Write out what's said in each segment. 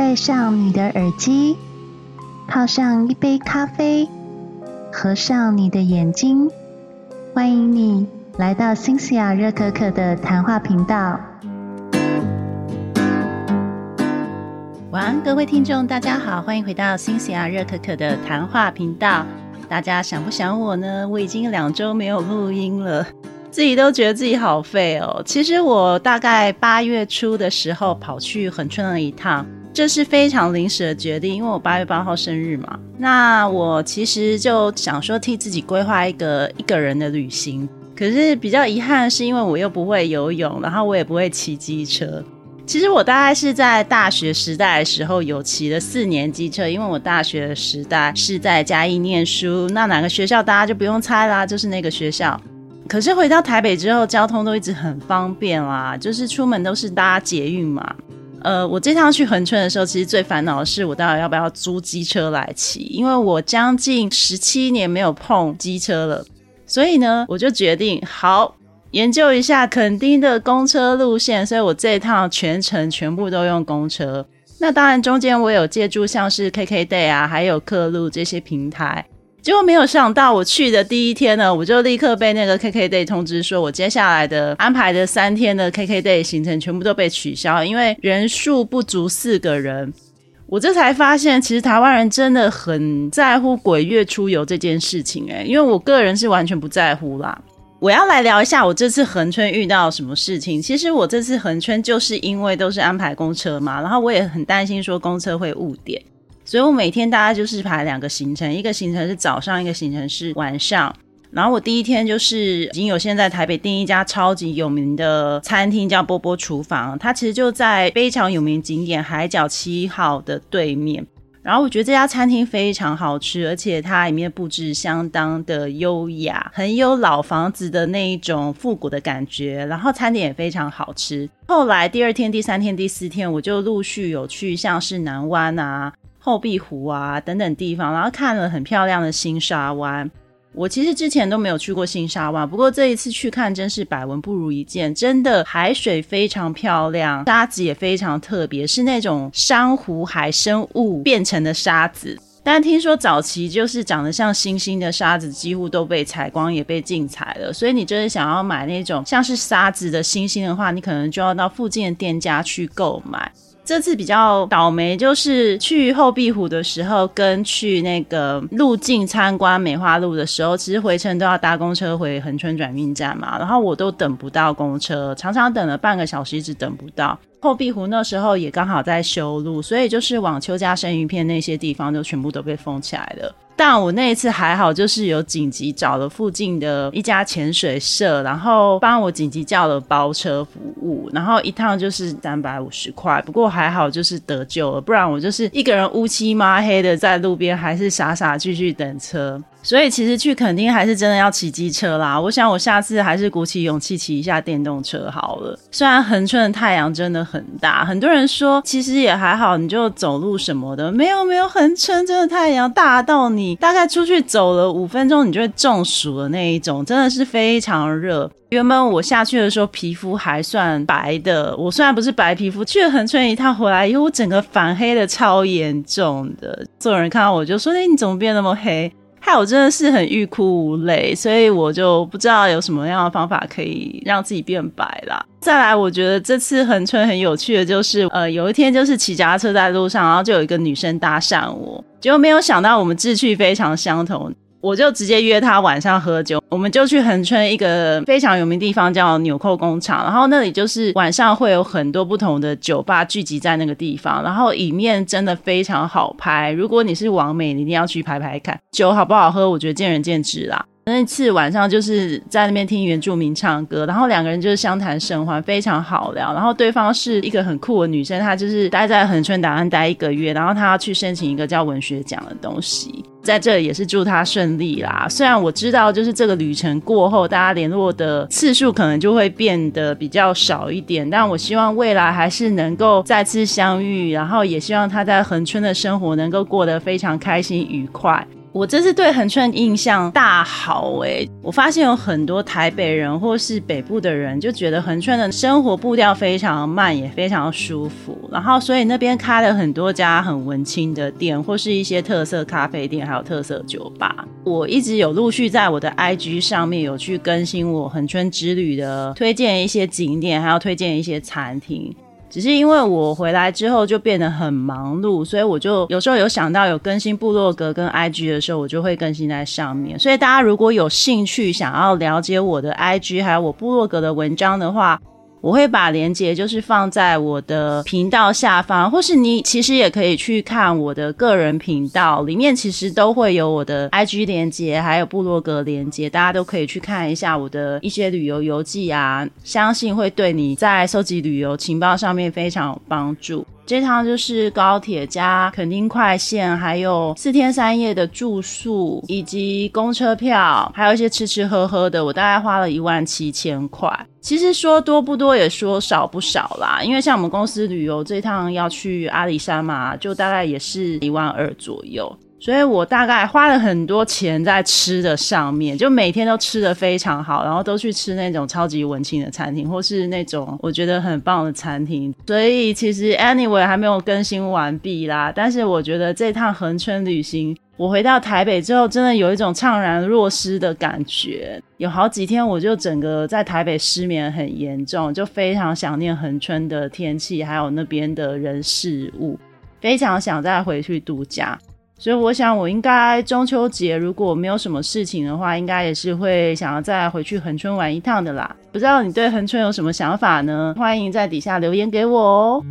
戴上你的耳机，泡上一杯咖啡，合上你的眼睛，欢迎你来到新西亚热可可的谈话频道。晚安，各位听众，大家好，欢迎回到新西亚热可可的谈话频道。大家想不想我呢？我已经两周没有录音了。自己都觉得自己好废哦。其实我大概八月初的时候跑去横村了一趟，这是非常临时的决定，因为我八月八号生日嘛。那我其实就想说替自己规划一个一个人的旅行，可是比较遗憾的是，因为我又不会游泳，然后我也不会骑机车。其实我大概是在大学时代的时候有骑了四年机车，因为我大学时代是在嘉义念书，那哪个学校大家就不用猜啦，就是那个学校。可是回到台北之后，交通都一直很方便啦，就是出门都是搭捷运嘛。呃，我这趟去横村的时候，其实最烦恼的是我到底要不要租机车来骑，因为我将近十七年没有碰机车了，所以呢，我就决定好研究一下垦丁的公车路线，所以我这一趟全程全部都用公车。那当然中间我有借助像是 KKday 啊，还有客路这些平台。结果没有想到，我去的第一天呢，我就立刻被那个 KKday 通知说，我接下来的安排的三天的 KKday 行程全部都被取消，因为人数不足四个人。我这才发现，其实台湾人真的很在乎鬼月出游这件事情，哎，因为我个人是完全不在乎啦。我要来聊一下我这次横村遇到什么事情。其实我这次横村就是因为都是安排公车嘛，然后我也很担心说公车会误点。所以我每天大概就是排两个行程，一个行程是早上，一个行程是晚上。然后我第一天就是已经有现在台北订一家超级有名的餐厅，叫波波厨房。它其实就在非常有名景点海角七号的对面。然后我觉得这家餐厅非常好吃，而且它里面布置相当的优雅，很有老房子的那一种复古的感觉。然后餐点也非常好吃。后来第二天、第三天、第四天，我就陆续有去像是南湾啊。后壁湖啊，等等地方，然后看了很漂亮的新沙湾。我其实之前都没有去过新沙湾，不过这一次去看真是百闻不如一见。真的海水非常漂亮，沙子也非常特别，是那种珊瑚海生物变成的沙子。但听说早期就是长得像星星的沙子，几乎都被采光也被禁采了。所以你真的想要买那种像是沙子的星星的话，你可能就要到附近的店家去购买。这次比较倒霉，就是去后壁湖的时候，跟去那个路径参观梅花路的时候，其实回程都要搭公车回横村转运站嘛，然后我都等不到公车，常常等了半个小时一直等不到。后壁湖那时候也刚好在修路，所以就是往邱家生鱼片那些地方就全部都被封起来了。但我那一次还好，就是有紧急找了附近的一家潜水社，然后帮我紧急叫了包车服务，然后一趟就是三百五十块。不过还好，就是得救了，不然我就是一个人乌漆抹黑的在路边，还是傻傻继续等车。所以其实去垦丁还是真的要骑机车啦。我想我下次还是鼓起勇气骑一下电动车好了。虽然横村的太阳真的很大，很多人说其实也还好，你就走路什么的。没有没有，横村真的太阳大到你大概出去走了五分钟，你就会中暑的那一种，真的是非常热。原本我下去的时候皮肤还算白的，我虽然不是白皮肤，去了横村一趟回来以后，我整个反黑的超严重的。所有人看到我就说：“哎，你怎么变那么黑？”害我真的是很欲哭无泪，所以我就不知道有什么样的方法可以让自己变白啦。再来，我觉得这次横春很有趣的就是，呃，有一天就是骑脚踏车在路上，然后就有一个女生搭讪我，结果没有想到我们志趣非常相同。我就直接约他晚上喝酒，我们就去横村一个非常有名地方叫纽扣工厂，然后那里就是晚上会有很多不同的酒吧聚集在那个地方，然后里面真的非常好拍。如果你是王美，你一定要去拍拍看。酒好不好喝，我觉得见仁见智啦。那次晚上就是在那边听原住民唱歌，然后两个人就是相谈甚欢，非常好聊。然后对方是一个很酷的女生，她就是待在横村打算待一个月，然后她要去申请一个叫文学奖的东西，在这里也是祝她顺利啦。虽然我知道就是这个旅程过后，大家联络的次数可能就会变得比较少一点，但我希望未来还是能够再次相遇，然后也希望她在横村的生活能够过得非常开心愉快。我这次对恒春印象大好哎！我发现有很多台北人或是北部的人就觉得恒春的生活步调非常慢，也非常舒服。然后，所以那边开了很多家很文青的店，或是一些特色咖啡店，还有特色酒吧。我一直有陆续在我的 IG 上面有去更新我恒春之旅的推荐一些景点，还要推荐一些餐厅。只是因为我回来之后就变得很忙碌，所以我就有时候有想到有更新部落格跟 IG 的时候，我就会更新在上面。所以大家如果有兴趣想要了解我的 IG 还有我部落格的文章的话，我会把链接就是放在我的频道下方，或是你其实也可以去看我的个人频道，里面其实都会有我的 IG 链接，还有部落格链接，大家都可以去看一下我的一些旅游游记啊，相信会对你在收集旅游情报上面非常有帮助。这趟就是高铁加垦丁快线，还有四天三夜的住宿，以及公车票，还有一些吃吃喝喝的，我大概花了一万七千块。其实说多不多，也说少不少啦。因为像我们公司旅游这趟要去阿里山嘛，就大概也是一万二左右。所以我大概花了很多钱在吃的上面，就每天都吃的非常好，然后都去吃那种超级文青的餐厅，或是那种我觉得很棒的餐厅。所以其实 anyway 还没有更新完毕啦，但是我觉得这趟横村旅行，我回到台北之后，真的有一种怅然若失的感觉。有好几天我就整个在台北失眠很严重，就非常想念横村的天气，还有那边的人事物，非常想再回去度假。所以我想，我应该中秋节如果没有什么事情的话，应该也是会想要再回去恒春玩一趟的啦。不知道你对恒春有什么想法呢？欢迎在底下留言给我哦。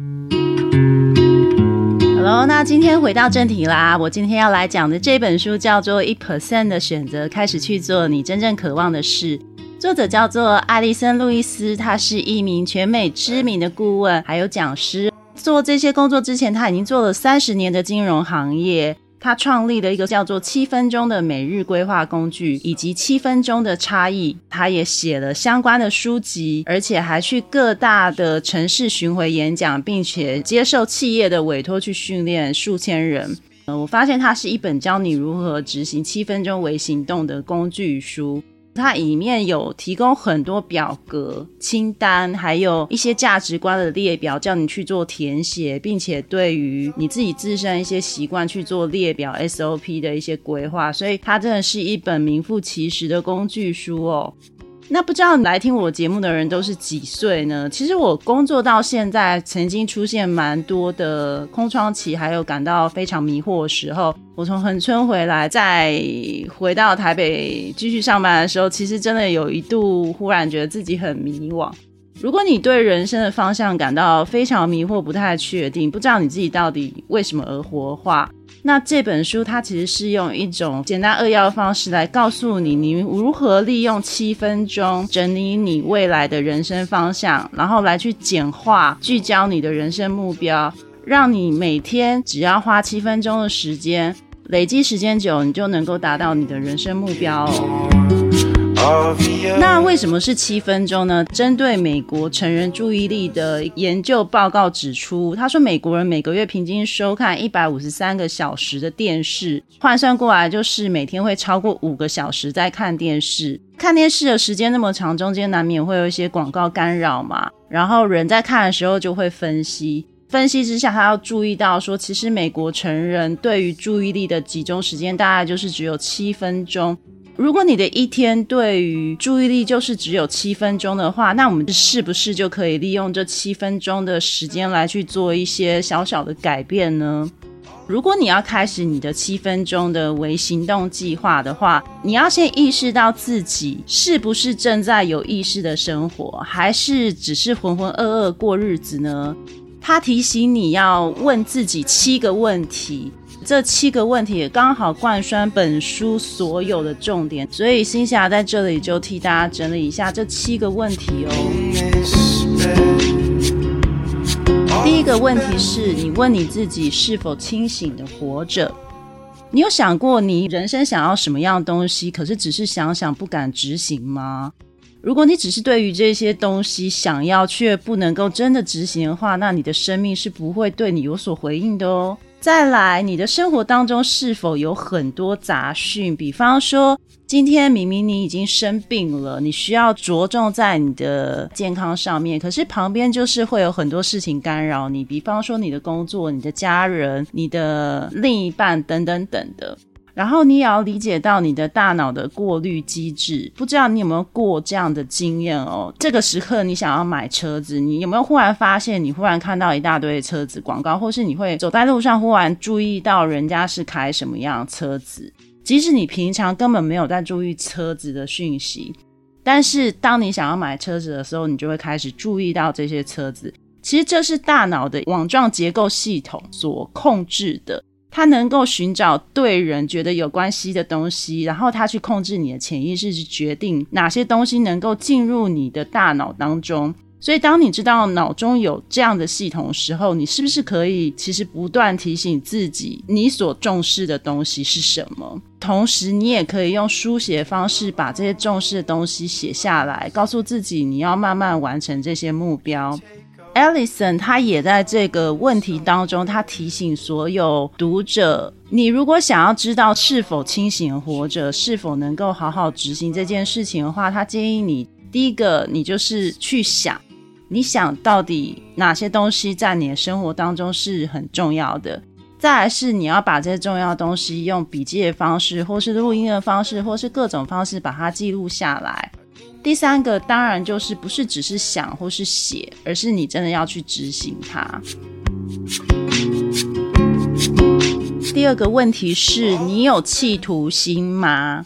Hello，那今天回到正题啦。我今天要来讲的这本书叫做《一 percent 的选择，开始去做你真正渴望的事》，作者叫做艾丽森·路易斯，他是一名全美知名的顾问，还有讲师。做这些工作之前，他已经做了三十年的金融行业。他创立了一个叫做“七分钟”的每日规划工具，以及“七分钟的差异”。他也写了相关的书籍，而且还去各大的城市巡回演讲，并且接受企业的委托去训练数千人。呃，我发现它是一本教你如何执行七分钟微行动的工具书。它里面有提供很多表格、清单，还有一些价值观的列表，叫你去做填写，并且对于你自己自身一些习惯去做列表 SOP 的一些规划。所以它真的是一本名副其实的工具书哦。那不知道来听我节目的人都是几岁呢？其实我工作到现在，曾经出现蛮多的空窗期，还有感到非常迷惑的时候。我从横村回来，再回到台北继续上班的时候，其实真的有一度忽然觉得自己很迷惘。如果你对人生的方向感到非常迷惑、不太确定，不知道你自己到底为什么而活的话，那这本书它其实是用一种简单扼要的方式来告诉你，你如何利用七分钟整理你未来的人生方向，然后来去简化、聚焦你的人生目标，让你每天只要花七分钟的时间，累积时间久，你就能够达到你的人生目标哦。那为什么是七分钟呢？针对美国成人注意力的研究报告指出，他说美国人每个月平均收看一百五十三个小时的电视，换算过来就是每天会超过五个小时在看电视。看电视的时间那么长，中间难免会有一些广告干扰嘛。然后人在看的时候就会分析，分析之下他要注意到说，其实美国成人对于注意力的集中时间大概就是只有七分钟。如果你的一天对于注意力就是只有七分钟的话，那我们是不是就可以利用这七分钟的时间来去做一些小小的改变呢？如果你要开始你的七分钟的微行动计划的话，你要先意识到自己是不是正在有意识的生活，还是只是浑浑噩噩过日子呢？他提醒你要问自己七个问题。这七个问题也刚好贯穿本书所有的重点，所以新霞在这里就替大家整理一下这七个问题哦。第一个问题是你问你自己是否清醒的活着？你有想过你人生想要什么样的东西，可是只是想想不敢执行吗？如果你只是对于这些东西想要却不能够真的执行的话，那你的生命是不会对你有所回应的哦。再来，你的生活当中是否有很多杂讯？比方说，今天明明你已经生病了，你需要着重在你的健康上面，可是旁边就是会有很多事情干扰你，比方说你的工作、你的家人、你的另一半等等等的。然后你也要理解到你的大脑的过滤机制，不知道你有没有过这样的经验哦？这个时刻你想要买车子，你有没有忽然发现，你忽然看到一大堆车子广告，或是你会走在路上忽然注意到人家是开什么样车子？即使你平常根本没有在注意车子的讯息，但是当你想要买车子的时候，你就会开始注意到这些车子。其实这是大脑的网状结构系统所控制的。他能够寻找对人觉得有关系的东西，然后他去控制你的潜意识，去决定哪些东西能够进入你的大脑当中。所以，当你知道脑中有这样的系统时候，你是不是可以其实不断提醒自己，你所重视的东西是什么？同时，你也可以用书写方式把这些重视的东西写下来，告诉自己你要慢慢完成这些目标。Ellison 他也在这个问题当中，他提醒所有读者：你如果想要知道是否清醒活着，是否能够好好执行这件事情的话，他建议你第一个，你就是去想，你想到底哪些东西在你的生活当中是很重要的；再来是你要把这些重要东西用笔记的方式，或是录音的方式，或是各种方式把它记录下来。第三个当然就是不是只是想或是写，而是你真的要去执行它。第二个问题是你有企图心吗？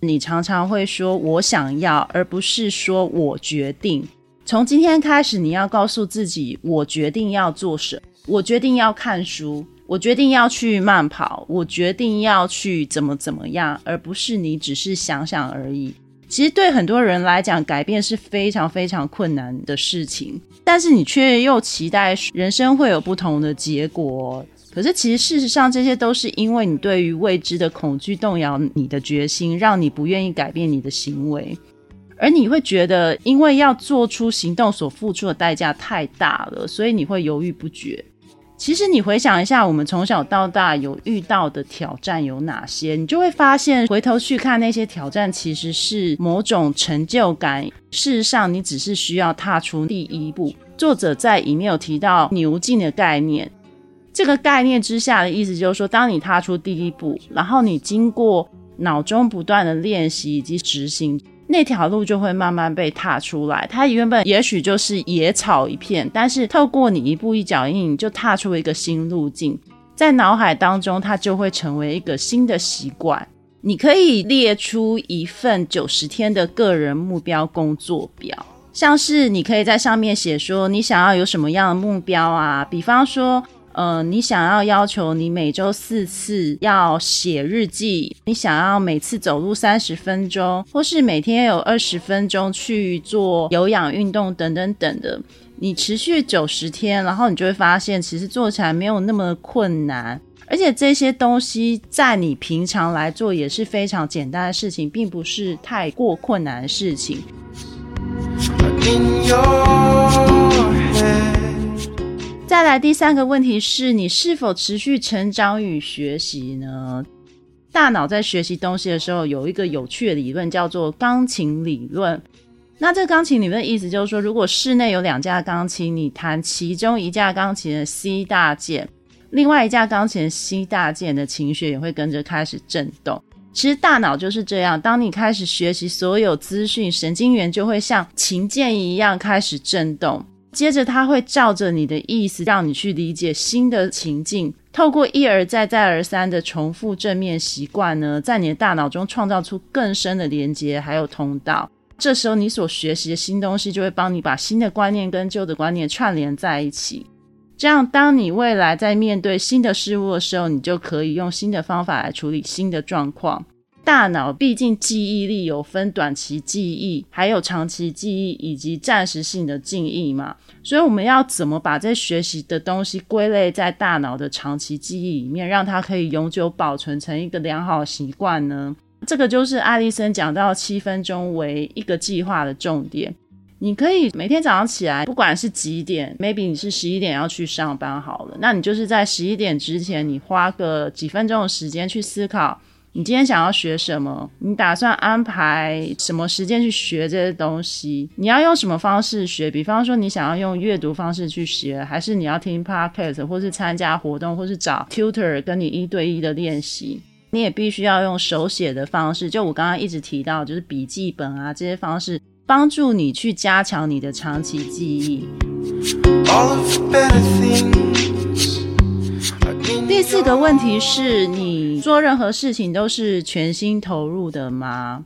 你常常会说我想要，而不是说我决定。从今天开始，你要告诉自己，我决定要做什么，我决定要看书，我决定要去慢跑，我决定要去怎么怎么样，而不是你只是想想而已。其实对很多人来讲，改变是非常非常困难的事情，但是你却又期待人生会有不同的结果。可是其实事实上，这些都是因为你对于未知的恐惧动摇你的决心，让你不愿意改变你的行为，而你会觉得，因为要做出行动所付出的代价太大了，所以你会犹豫不决。其实你回想一下，我们从小到大有遇到的挑战有哪些？你就会发现，回头去看那些挑战，其实是某种成就感。事实上，你只是需要踏出第一步。作者在里面有提到牛劲的概念，这个概念之下的意思就是说，当你踏出第一步，然后你经过脑中不断的练习以及执行。那条路就会慢慢被踏出来。它原本也许就是野草一片，但是透过你一步一脚印，就踏出一个新路径。在脑海当中，它就会成为一个新的习惯。你可以列出一份九十天的个人目标工作表，像是你可以在上面写说你想要有什么样的目标啊，比方说。呃，你想要要求你每周四次要写日记，你想要每次走路三十分钟，或是每天有二十分钟去做有氧运动等等等的，你持续九十天，然后你就会发现，其实做起来没有那么困难，而且这些东西在你平常来做也是非常简单的事情，并不是太过困难的事情。来第三个问题是你是否持续成长与学习呢？大脑在学习东西的时候，有一个有趣的理论叫做钢琴理论。那这个钢琴理论的意思就是说，如果室内有两架钢琴，你弹其中一架钢琴的 C 大键，另外一架钢琴 C 大键的琴弦也会跟着开始震动。其实大脑就是这样，当你开始学习所有资讯，神经元就会像琴键一样开始震动。接着，他会照着你的意思，让你去理解新的情境。透过一而再、再而三的重复正面习惯呢，在你的大脑中创造出更深的连接，还有通道。这时候，你所学习的新东西就会帮你把新的观念跟旧的观念串联在一起。这样，当你未来在面对新的事物的时候，你就可以用新的方法来处理新的状况。大脑毕竟记忆力有分短期记忆，还有长期记忆以及暂时性的记忆嘛，所以我们要怎么把这学习的东西归类在大脑的长期记忆里面，让它可以永久保存成一个良好习惯呢？这个就是艾丽森讲到七分钟为一个计划的重点。你可以每天早上起来，不管是几点，maybe 你是十一点要去上班好了，那你就是在十一点之前，你花个几分钟的时间去思考，你今天想要学什么，你打算安排什么时间去学这些东西，你要用什么方式学？比方说，你想要用阅读方式去学，还是你要听 podcast，或是参加活动，或是找 tutor 跟你一对一的练习？你也必须要用手写的方式，就我刚刚一直提到，就是笔记本啊这些方式。帮助你去加强你的长期记忆。第四个问题是你做任何事情都是全心投入的吗？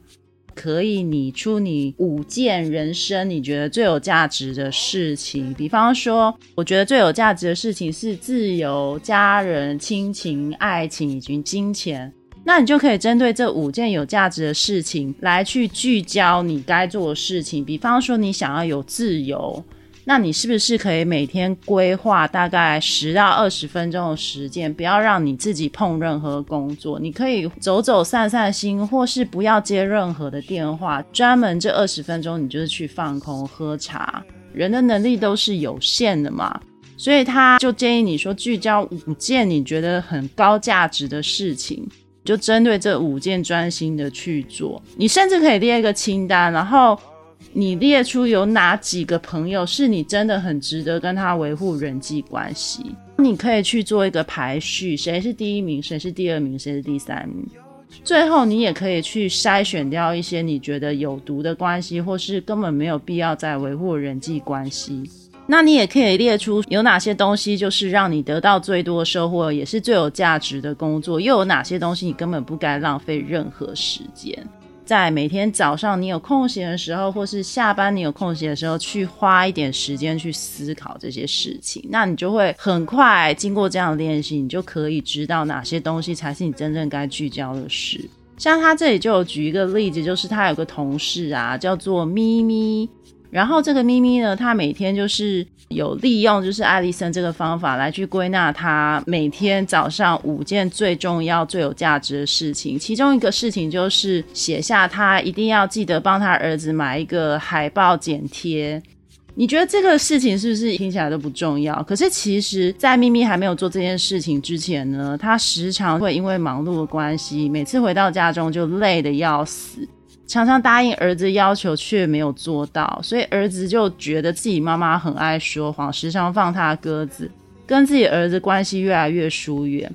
可以拟出你五件人生你觉得最有价值的事情，比方说，我觉得最有价值的事情是自由、家人、亲情、爱情以及金钱。那你就可以针对这五件有价值的事情来去聚焦你该做的事情。比方说，你想要有自由，那你是不是可以每天规划大概十到二十分钟的时间，不要让你自己碰任何工作？你可以走走散散心，或是不要接任何的电话，专门这二十分钟你就是去放空、喝茶。人的能力都是有限的嘛，所以他就建议你说，聚焦五件你觉得很高价值的事情。就针对这五件专心的去做，你甚至可以列一个清单，然后你列出有哪几个朋友是你真的很值得跟他维护人际关系，你可以去做一个排序，谁是第一名，谁是第二名，谁是第三名，最后你也可以去筛选掉一些你觉得有毒的关系，或是根本没有必要再维护人际关系。那你也可以列出有哪些东西就是让你得到最多收获，也是最有价值的工作，又有哪些东西你根本不该浪费任何时间。在每天早上你有空闲的时候，或是下班你有空闲的时候，去花一点时间去思考这些事情，那你就会很快经过这样的练习，你就可以知道哪些东西才是你真正该聚焦的事。像他这里就有举一个例子，就是他有个同事啊，叫做咪咪。然后这个咪咪呢，他每天就是有利用就是艾丽森这个方法来去归纳他每天早上五件最重要、最有价值的事情。其中一个事情就是写下他一定要记得帮他儿子买一个海报剪贴。你觉得这个事情是不是听起来都不重要？可是其实，在咪咪还没有做这件事情之前呢，他时常会因为忙碌的关系，每次回到家中就累得要死。常常答应儿子要求却没有做到，所以儿子就觉得自己妈妈很爱说谎，时常放他鸽子，跟自己儿子关系越来越疏远。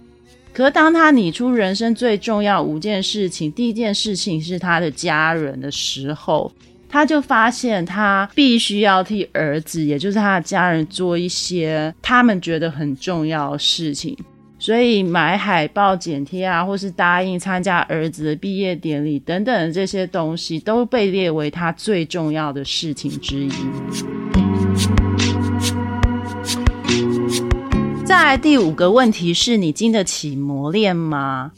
可当他拟出人生最重要五件事情，第一件事情是他的家人的时候，他就发现他必须要替儿子，也就是他的家人做一些他们觉得很重要的事情。所以买海报、剪贴啊，或是答应参加儿子的毕业典礼等等这些东西，都被列为他最重要的事情之一。再来第五个问题是你经得起磨练吗？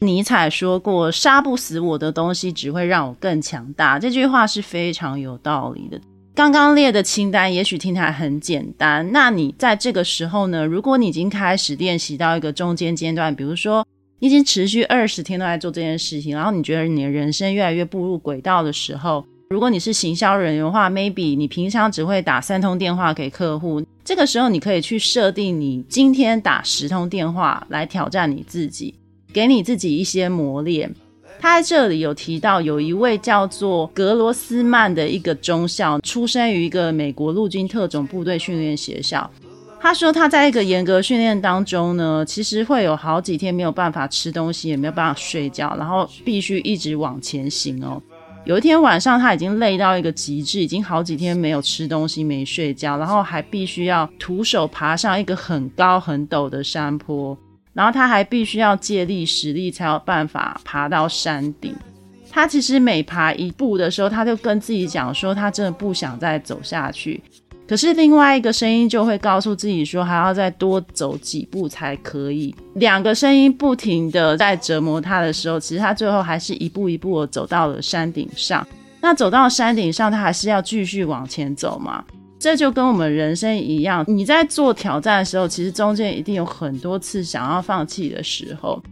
尼采说过：“杀不死我的东西，只会让我更强大。”这句话是非常有道理的。刚刚列的清单也许听起来很简单，那你在这个时候呢？如果你已经开始练习到一个中间阶段，比如说你已经持续二十天都在做这件事情，然后你觉得你的人生越来越步入轨道的时候，如果你是行销人员的话，maybe 你平常只会打三通电话给客户，这个时候你可以去设定你今天打十通电话来挑战你自己，给你自己一些磨练。他在这里有提到，有一位叫做格罗斯曼的一个中校，出生于一个美国陆军特种部队训练学校。他说，他在一个严格训练当中呢，其实会有好几天没有办法吃东西，也没有办法睡觉，然后必须一直往前行哦。有一天晚上，他已经累到一个极致，已经好几天没有吃东西、没睡觉，然后还必须要徒手爬上一个很高很陡的山坡。然后他还必须要借力使力才有办法爬到山顶。他其实每爬一步的时候，他就跟自己讲说，他真的不想再走下去。可是另外一个声音就会告诉自己说，还要再多走几步才可以。两个声音不停的在折磨他的时候，其实他最后还是一步一步的走到了山顶上。那走到山顶上，他还是要继续往前走嘛？这就跟我们人生一样，你在做挑战的时候，其实中间一定有很多次想要放弃的时候。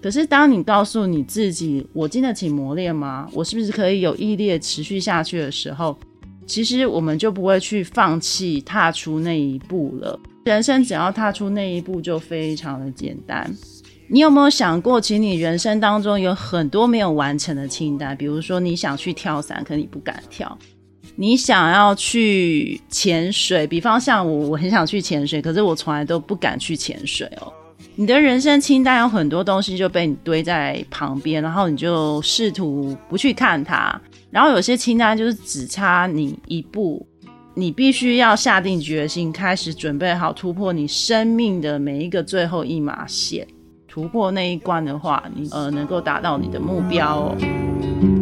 可是当你告诉你自己，我经得起磨练吗？我是不是可以有毅力持续下去的时候，其实我们就不会去放弃踏出那一步了。人生只要踏出那一步，就非常的简单。你有没有想过，其实你人生当中有很多没有完成的清单？比如说，你想去跳伞，可你不敢跳；你想要去潜水，比方像我，我很想去潜水，可是我从来都不敢去潜水哦。你的人生清单有很多东西就被你堆在旁边，然后你就试图不去看它。然后有些清单就是只差你一步，你必须要下定决心，开始准备好突破你生命的每一个最后一码线。突破那一关的话，你呃能够达到你的目标哦。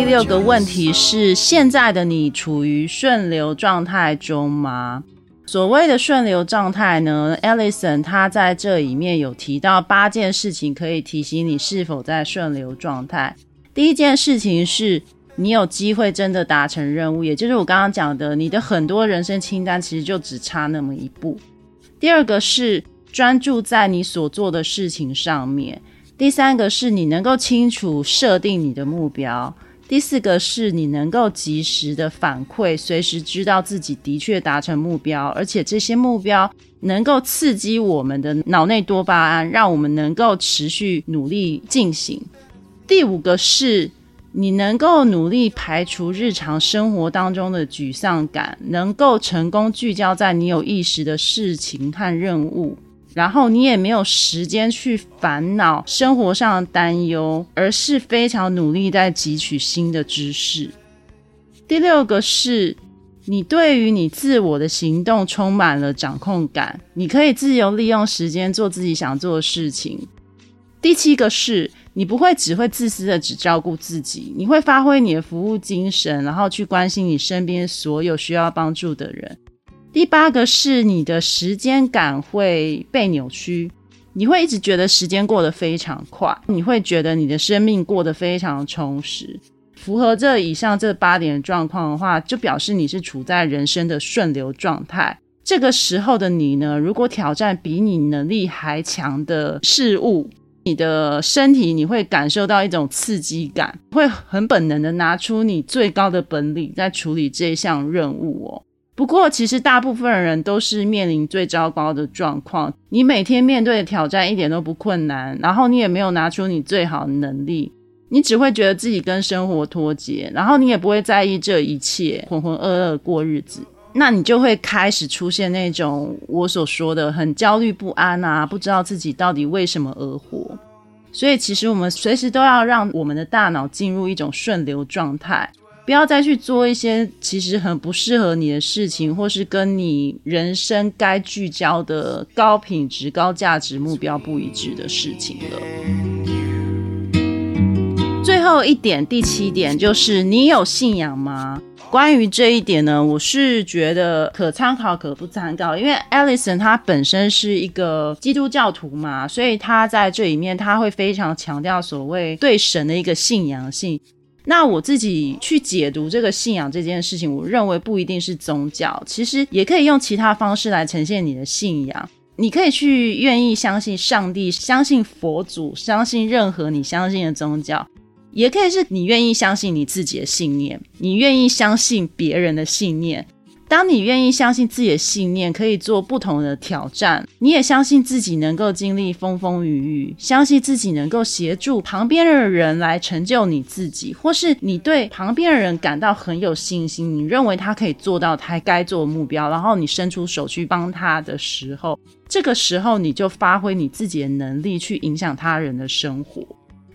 第六个问题是：现在的你处于顺流状态中吗？所谓的顺流状态呢，Ellison 他在这里面有提到八件事情，可以提醒你是否在顺流状态。第一件事情是你有机会真的达成任务，也就是我刚刚讲的，你的很多人生清单其实就只差那么一步。第二个是专注在你所做的事情上面。第三个是你能够清楚设定你的目标。第四个是你能够及时的反馈，随时知道自己的确达成目标，而且这些目标能够刺激我们的脑内多巴胺，让我们能够持续努力进行。第五个是你能够努力排除日常生活当中的沮丧感，能够成功聚焦在你有意识的事情和任务。然后你也没有时间去烦恼生活上的担忧，而是非常努力在汲取新的知识。第六个是，你对于你自我的行动充满了掌控感，你可以自由利用时间做自己想做的事情。第七个是，你不会只会自私的只照顾自己，你会发挥你的服务精神，然后去关心你身边所有需要帮助的人。第八个是你的时间感会被扭曲，你会一直觉得时间过得非常快，你会觉得你的生命过得非常充实。符合这以上这八点状况的话，就表示你是处在人生的顺流状态。这个时候的你呢，如果挑战比你能力还强的事物，你的身体你会感受到一种刺激感，会很本能的拿出你最高的本领在处理这项任务哦。不过，其实大部分人都是面临最糟糕的状况。你每天面对的挑战一点都不困难，然后你也没有拿出你最好的能力，你只会觉得自己跟生活脱节，然后你也不会在意这一切，浑浑噩噩过日子。那你就会开始出现那种我所说的很焦虑不安啊，不知道自己到底为什么而活。所以，其实我们随时都要让我们的大脑进入一种顺流状态。不要再去做一些其实很不适合你的事情，或是跟你人生该聚焦的高品质、高价值目标不一致的事情了。最后一点，第七点就是你有信仰吗？关于这一点呢，我是觉得可参考可不参考，因为 Alison 他本身是一个基督教徒嘛，所以他在这里面他会非常强调所谓对神的一个信仰性。那我自己去解读这个信仰这件事情，我认为不一定是宗教，其实也可以用其他方式来呈现你的信仰。你可以去愿意相信上帝，相信佛祖，相信任何你相信的宗教，也可以是你愿意相信你自己的信念，你愿意相信别人的信念。当你愿意相信自己的信念可以做不同的挑战，你也相信自己能够经历风风雨雨，相信自己能够协助旁边的人来成就你自己，或是你对旁边的人感到很有信心，你认为他可以做到他该做的目标，然后你伸出手去帮他的时候，这个时候你就发挥你自己的能力去影响他人的生活。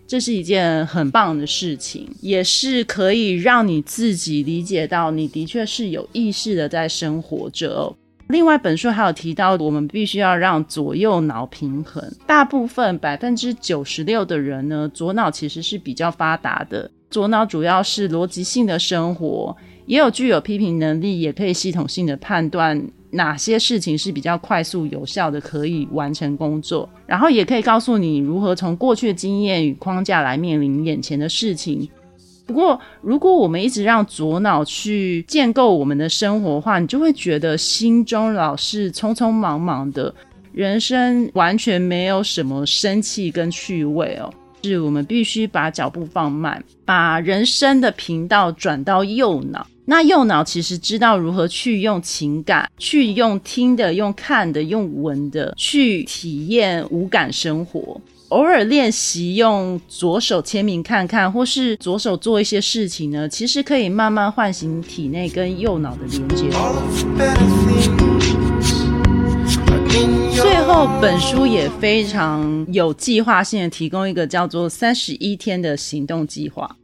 这是一件很棒的事情，也是可以让你自己理解到你的确是有意识的在生活着。另外，本书还有提到，我们必须要让左右脑平衡。大部分百分之九十六的人呢，左脑其实是比较发达的，左脑主要是逻辑性的生活，也有具有批评能力，也可以系统性的判断。哪些事情是比较快速有效的，可以完成工作，然后也可以告诉你如何从过去的经验与框架来面临眼前的事情。不过，如果我们一直让左脑去建构我们的生活的话，你就会觉得心中老是匆匆忙忙的，人生完全没有什么生气跟趣味哦。是我们必须把脚步放慢，把人生的频道转到右脑。那右脑其实知道如何去用情感，去用听的、用看的、用闻的，去体验无感生活。偶尔练习用左手签名看看，或是左手做一些事情呢，其实可以慢慢唤醒体内跟右脑的连接。最后，本书也非常有计划性的提供一个叫做“三十一天”的行动计划。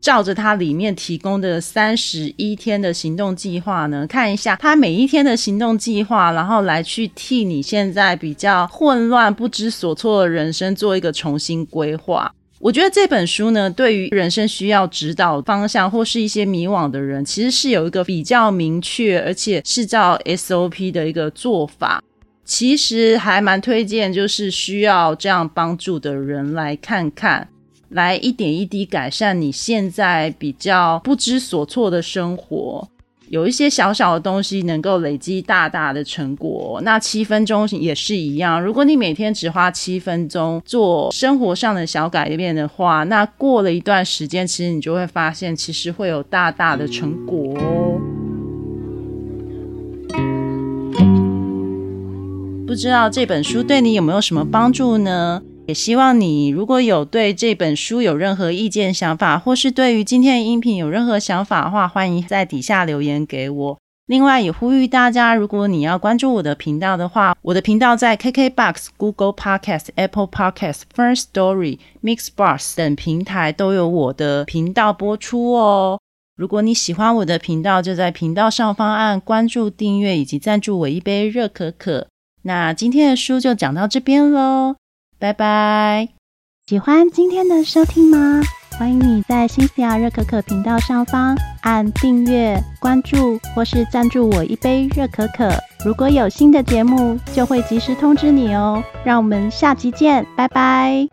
照着它里面提供的三十一天的行动计划呢，看一下它每一天的行动计划，然后来去替你现在比较混乱、不知所措的人生做一个重新规划。我觉得这本书呢，对于人生需要指导方向或是一些迷惘的人，其实是有一个比较明确，而且是照 SOP 的一个做法。其实还蛮推荐，就是需要这样帮助的人来看看，来一点一滴改善你现在比较不知所措的生活。有一些小小的东西能够累积大大的成果。那七分钟也是一样，如果你每天只花七分钟做生活上的小改变的话，那过了一段时间，其实你就会发现，其实会有大大的成果哦。不知道这本书对你有没有什么帮助呢？也希望你如果有对这本书有任何意见、想法，或是对于今天的音频有任何想法的话，欢迎在底下留言给我。另外，也呼吁大家，如果你要关注我的频道的话，我的频道在 KKBox、Google Podcast、Apple Podcast、First Story、Mixbox 等平台都有我的频道播出哦。如果你喜欢我的频道，就在频道上方按关注、订阅以及赞助我一杯热可可。那今天的书就讲到这边喽，拜拜！喜欢今天的收听吗？欢迎你在新西亚热可可频道上方按订阅、关注或是赞助我一杯热可可。如果有新的节目，就会及时通知你哦。让我们下集见，拜拜！